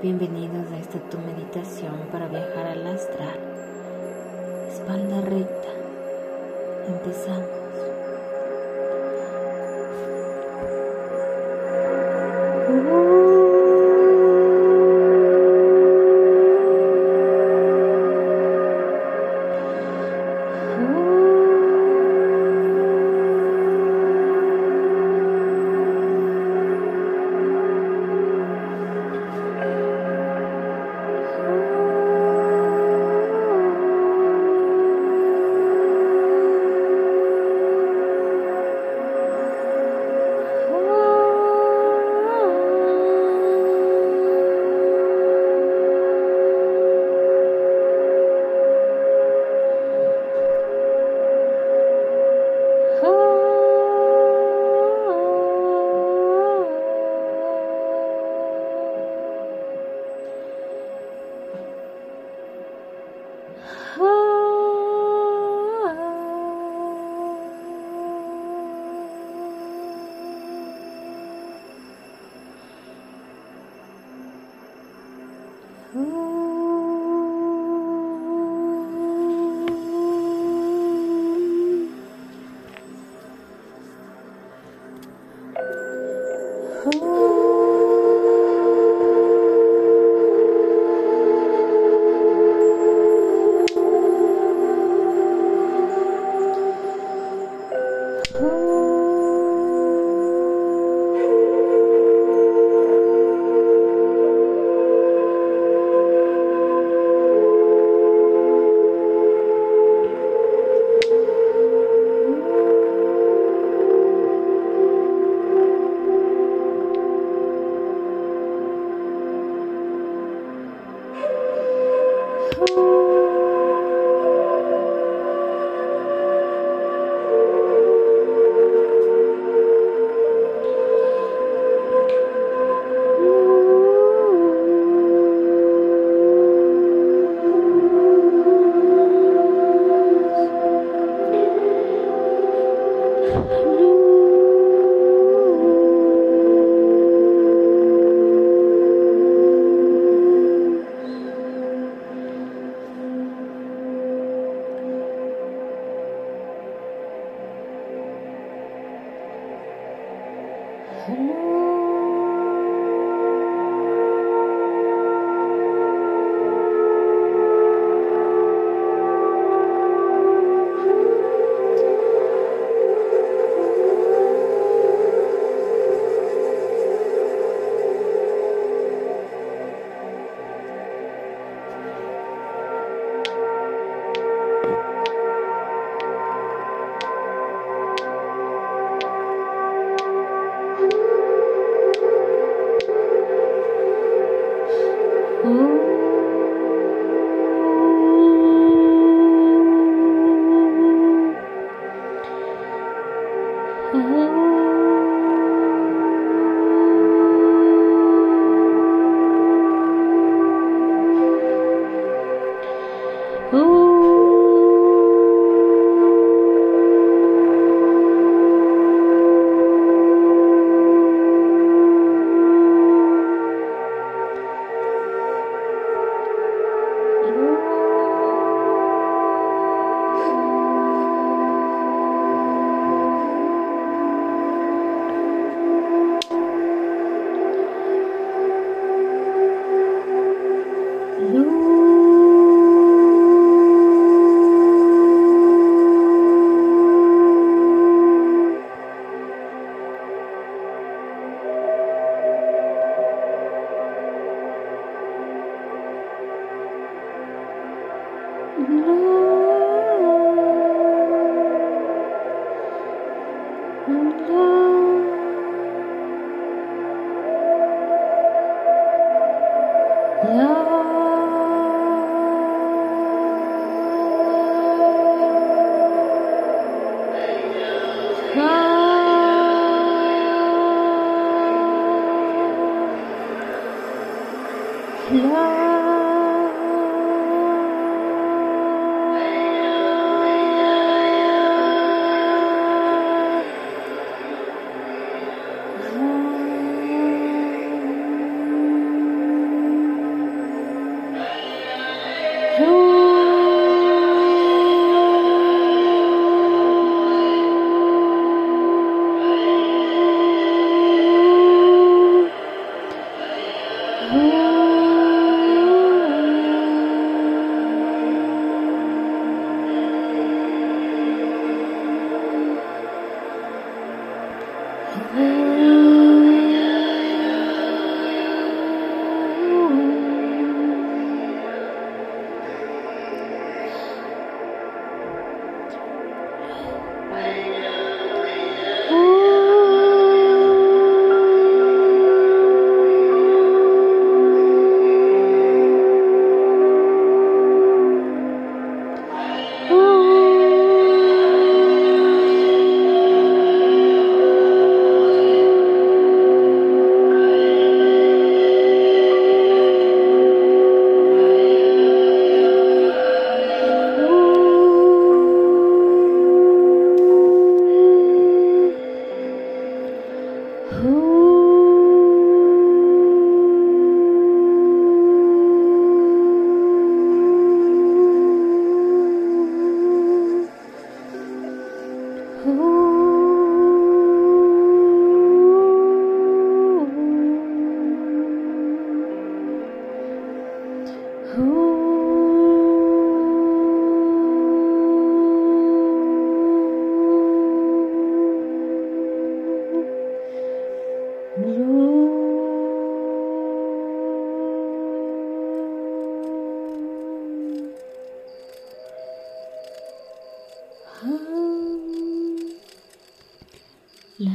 Bienvenidos a esta tu meditación para viajar al astral. Espalda recta. Empezamos. Bye. Uhum. love. La